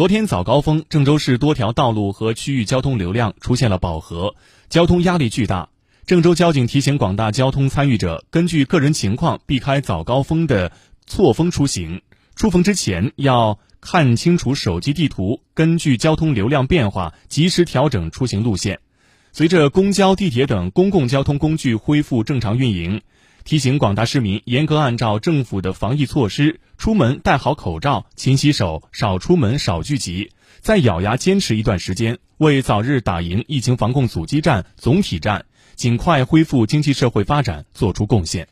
昨天早高峰，郑州市多条道路和区域交通流量出现了饱和，交通压力巨大。郑州交警提醒广大交通参与者，根据个人情况避开早高峰的错峰出行。出峰之前要看清楚手机地图，根据交通流量变化及时调整出行路线。随着公交、地铁等公共交通工具恢复正常运营，提醒广大市民严格按照政府的防疫措施，出门戴好口罩、勤洗手、少出门、少聚集，再咬牙坚持一段时间，为早日打赢疫情防控阻击战、总体战。尽快恢复经济社会发展做出贡献。